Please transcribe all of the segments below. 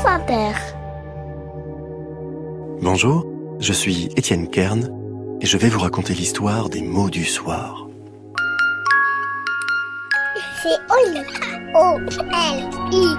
France Inter. Bonjour, je suis Étienne Kern et je vais vous raconter l'histoire des mots du soir. C'est Oli. O-L-I.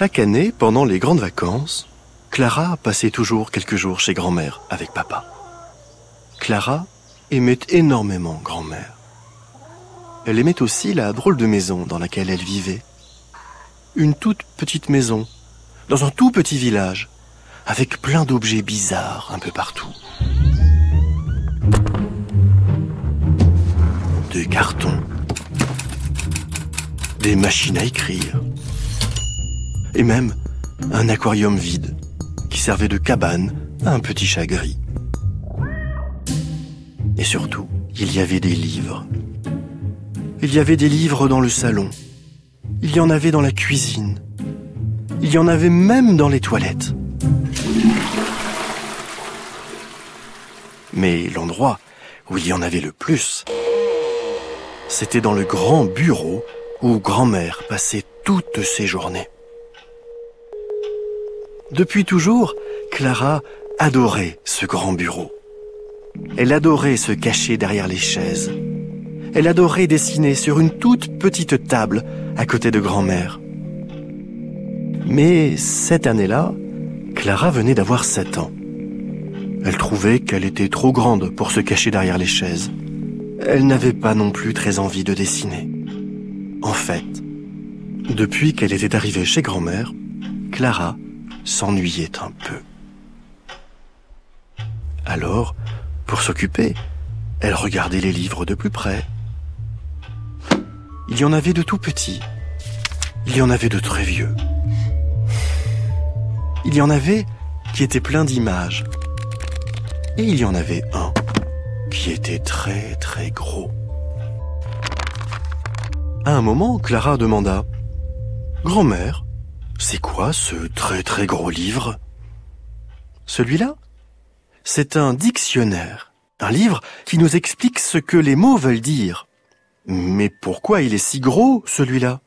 Chaque année, pendant les grandes vacances, Clara passait toujours quelques jours chez grand-mère avec papa. Clara aimait énormément grand-mère. Elle aimait aussi la drôle de maison dans laquelle elle vivait. Une toute petite maison, dans un tout petit village, avec plein d'objets bizarres un peu partout. Des cartons, des machines à écrire, et même un aquarium vide qui servait de cabane à un petit chat gris. Et surtout, il y avait des livres. Il y avait des livres dans le salon. Il y en avait dans la cuisine. Il y en avait même dans les toilettes. Mais l'endroit où il y en avait le plus, c'était dans le grand bureau où grand-mère passait toutes ses journées. Depuis toujours, Clara adorait ce grand bureau. Elle adorait se cacher derrière les chaises. Elle adorait dessiner sur une toute petite table à côté de grand-mère. Mais cette année-là, Clara venait d'avoir 7 ans. Elle trouvait qu'elle était trop grande pour se cacher derrière les chaises. Elle n'avait pas non plus très envie de dessiner. En fait, depuis qu'elle était arrivée chez grand-mère, Clara s'ennuyait un peu. Alors, pour s'occuper, elle regardait les livres de plus près. Il y en avait de tout petits. Il y en avait de très vieux. Il y en avait qui étaient pleins d'images. Et il y en avait un qui était très très gros. À un moment, Clara demanda ⁇ Grand-mère, c'est quoi ce très très gros livre? Celui-là? C'est un dictionnaire. Un livre qui nous explique ce que les mots veulent dire. Mais pourquoi il est si gros, celui-là?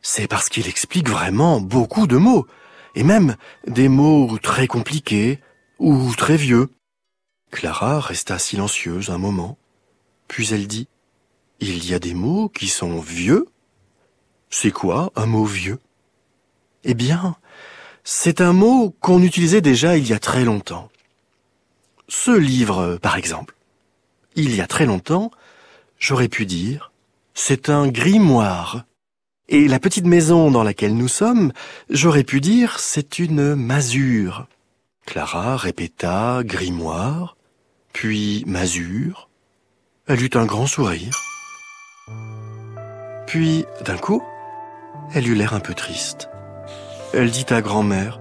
C'est parce qu'il explique vraiment beaucoup de mots, et même des mots très compliqués ou très vieux. Clara resta silencieuse un moment, puis elle dit Il y a des mots qui sont vieux C'est quoi un mot vieux? Eh bien, c'est un mot qu'on utilisait déjà il y a très longtemps. Ce livre, par exemple. Il y a très longtemps, j'aurais pu dire, c'est un grimoire. Et la petite maison dans laquelle nous sommes, j'aurais pu dire, c'est une masure. Clara répéta grimoire, puis masure. Elle eut un grand sourire. Puis, d'un coup, elle eut l'air un peu triste. Elle dit à grand-mère,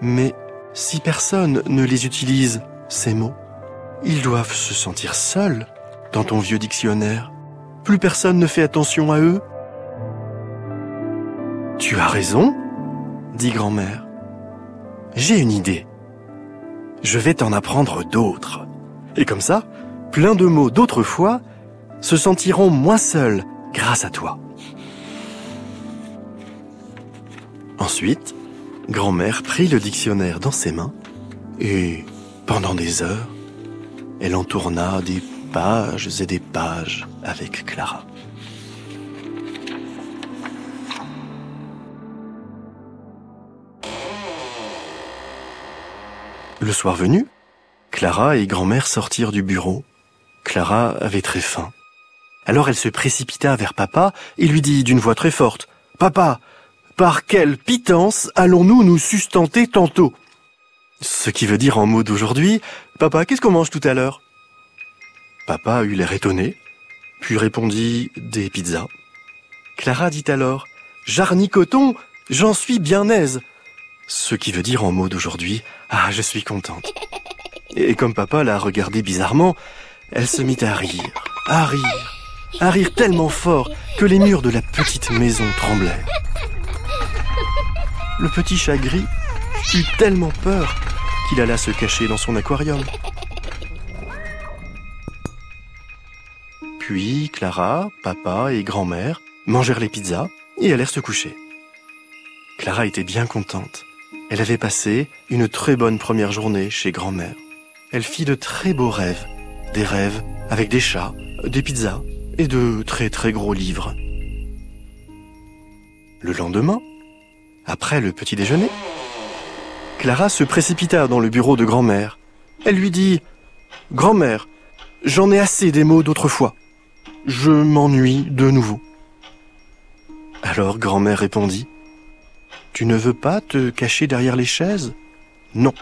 Mais si personne ne les utilise, ces mots, ils doivent se sentir seuls dans ton vieux dictionnaire. Plus personne ne fait attention à eux. Tu as raison, dit grand-mère. J'ai une idée. Je vais t'en apprendre d'autres. Et comme ça, plein de mots d'autrefois se sentiront moins seuls grâce à toi. Ensuite, grand-mère prit le dictionnaire dans ses mains et, pendant des heures, elle en tourna des pages et des pages avec Clara. Le soir venu, Clara et grand-mère sortirent du bureau. Clara avait très faim. Alors elle se précipita vers papa et lui dit d'une voix très forte Papa, par quelle pitance allons-nous nous sustenter tantôt? Ce qui veut dire en mots d'aujourd'hui, Papa, qu'est-ce qu'on mange tout à l'heure? Papa eut l'air étonné, puis répondit des pizzas. Clara dit alors Jarni coton, j'en suis bien aise. Ce qui veut dire en mots d'aujourd'hui Ah, je suis contente. Et comme papa la regardait bizarrement, elle se mit à rire, à rire, à rire tellement fort que les murs de la petite maison tremblèrent. Le petit chat gris eut tellement peur qu'il alla se cacher dans son aquarium. Puis Clara, papa et grand-mère mangèrent les pizzas et allèrent se coucher. Clara était bien contente. Elle avait passé une très bonne première journée chez grand-mère. Elle fit de très beaux rêves, des rêves avec des chats, des pizzas et de très très gros livres. Le lendemain, après le petit déjeuner, Clara se précipita dans le bureau de grand-mère. Elle lui dit ⁇ Grand-mère, j'en ai assez des mots d'autrefois. Je m'ennuie de nouveau. ⁇ Alors grand-mère répondit ⁇ Tu ne veux pas te cacher derrière les chaises? Non.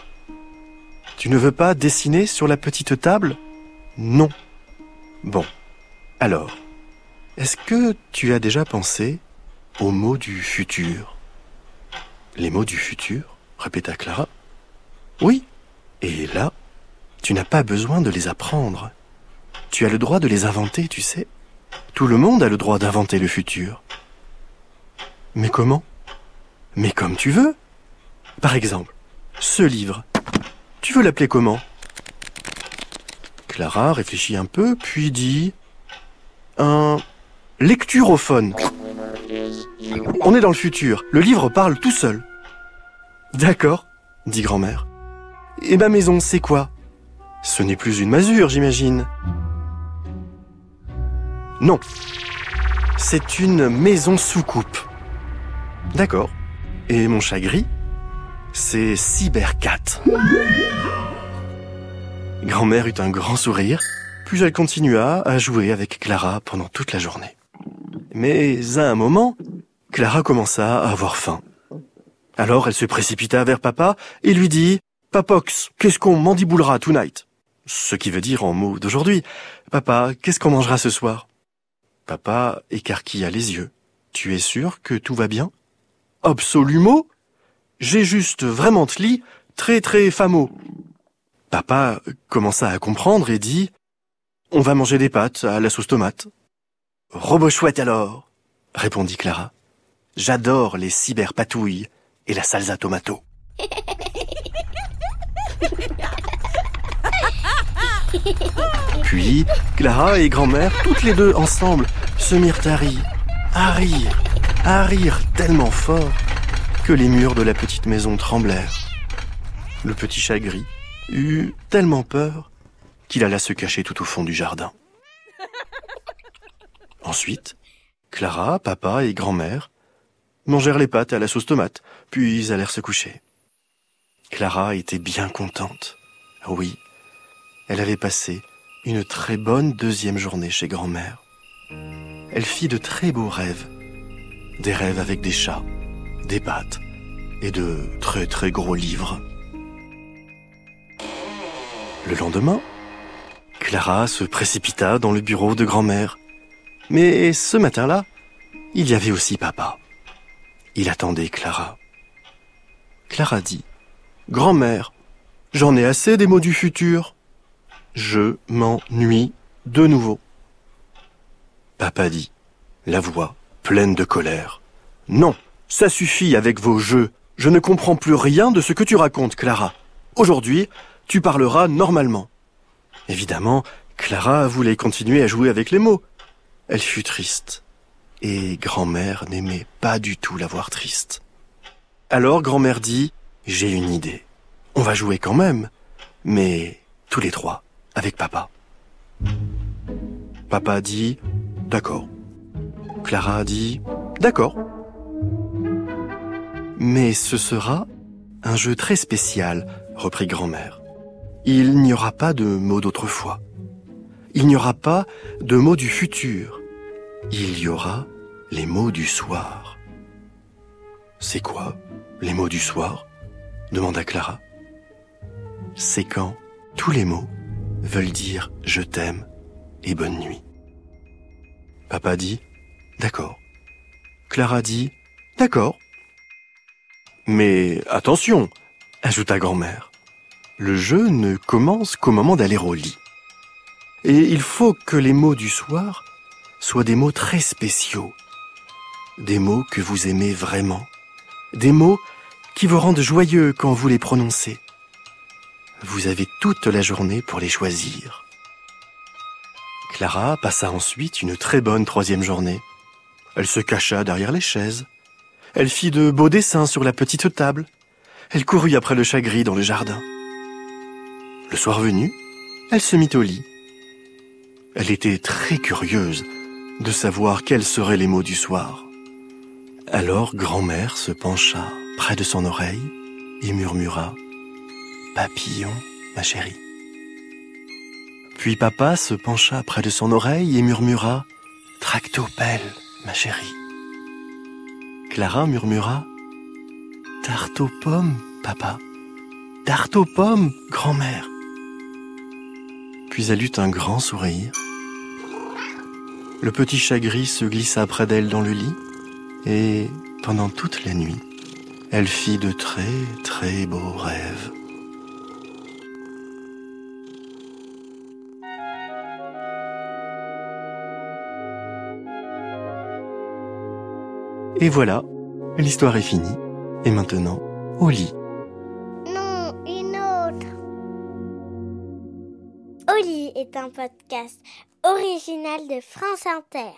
Tu ne veux pas dessiner sur la petite table? Non. Bon. Alors, est-ce que tu as déjà pensé aux mots du futur? Les mots du futur répéta Clara. Oui, et là, tu n'as pas besoin de les apprendre. Tu as le droit de les inventer, tu sais. Tout le monde a le droit d'inventer le futur. Mais comment? Mais comme tu veux. Par exemple, ce livre. Tu veux l'appeler comment? Clara réfléchit un peu, puis dit un lecturophone. On est dans le futur. Le livre parle tout seul. D'accord, dit grand-mère. Et ma maison, c'est quoi? Ce n'est plus une masure, j'imagine. Non, c'est une maison sous coupe. D'accord. Et mon chat gris C'est Cybercat. Grand-mère eut un grand sourire, puis elle continua à jouer avec Clara pendant toute la journée. Mais à un moment, Clara commença à avoir faim. Alors elle se précipita vers papa et lui dit Papox, qu'est-ce qu'on mandiboulera tonight? Ce qui veut dire en mots d'aujourd'hui Papa, qu'est-ce qu'on mangera ce soir? Papa écarquilla les yeux. Tu es sûr que tout va bien? Absolument J'ai juste vraiment tli très très fameux. Papa commença à comprendre et dit On va manger des pâtes à la sauce tomate. Robot chouette alors répondit Clara. J'adore les cyberpatouilles et la salsa tomato. Puis, Clara et grand-mère, toutes les deux ensemble, se mirent à rire, à rire, à rire tellement fort que les murs de la petite maison tremblèrent. Le petit chat gris eut tellement peur qu'il alla se cacher tout au fond du jardin. Ensuite, Clara, papa et grand-mère mangèrent les pâtes à la sauce tomate, puis allèrent se coucher. Clara était bien contente. Oui, elle avait passé une très bonne deuxième journée chez grand-mère. Elle fit de très beaux rêves. Des rêves avec des chats, des pâtes et de très très gros livres. Le lendemain, Clara se précipita dans le bureau de grand-mère. Mais ce matin-là, il y avait aussi papa. Il attendait Clara. Clara dit Grand-mère, j'en ai assez des mots du futur. Je m'ennuie de nouveau. Papa dit, la voix pleine de colère. Non, ça suffit avec vos jeux. Je ne comprends plus rien de ce que tu racontes, Clara. Aujourd'hui, tu parleras normalement. Évidemment, Clara voulait continuer à jouer avec les mots. Elle fut triste et grand-mère n'aimait pas du tout la voir triste. Alors grand-mère dit, j'ai une idée. On va jouer quand même, mais tous les trois, avec papa. Papa dit, d'accord. Clara dit, d'accord. Mais ce sera un jeu très spécial, reprit grand-mère. Il n'y aura pas de mots d'autrefois. Il n'y aura pas de mots du futur. Il y aura les mots du soir. C'est quoi les mots du soir? demanda Clara. C'est quand tous les mots veulent dire je t'aime et bonne nuit. Papa dit d'accord. Clara dit d'accord. Mais attention, ajouta grand-mère. Le jeu ne commence qu'au moment d'aller au lit. Et il faut que les mots du soir soient des mots très spéciaux. Des mots que vous aimez vraiment. Des mots qui vous rendent joyeux quand vous les prononcez. Vous avez toute la journée pour les choisir. Clara passa ensuite une très bonne troisième journée. Elle se cacha derrière les chaises. Elle fit de beaux dessins sur la petite table. Elle courut après le chat gris dans le jardin. Le soir venu, elle se mit au lit. Elle était très curieuse de savoir quels seraient les mots du soir. Alors grand-mère se pencha près de son oreille et murmura ⁇ Papillon, ma chérie ⁇ Puis papa se pencha près de son oreille et murmura ⁇ Tractopelle, ma chérie ⁇ Clara murmura ⁇ Tarte aux pommes, papa ⁇ Tarte aux pommes, grand-mère Puis elle eut un grand sourire. Le petit chat gris se glissa près d'elle dans le lit et pendant toute la nuit, elle fit de très très beaux rêves. Et voilà, l'histoire est finie. Et maintenant, au lit. Non, une autre. Oli est un podcast original de France Inter.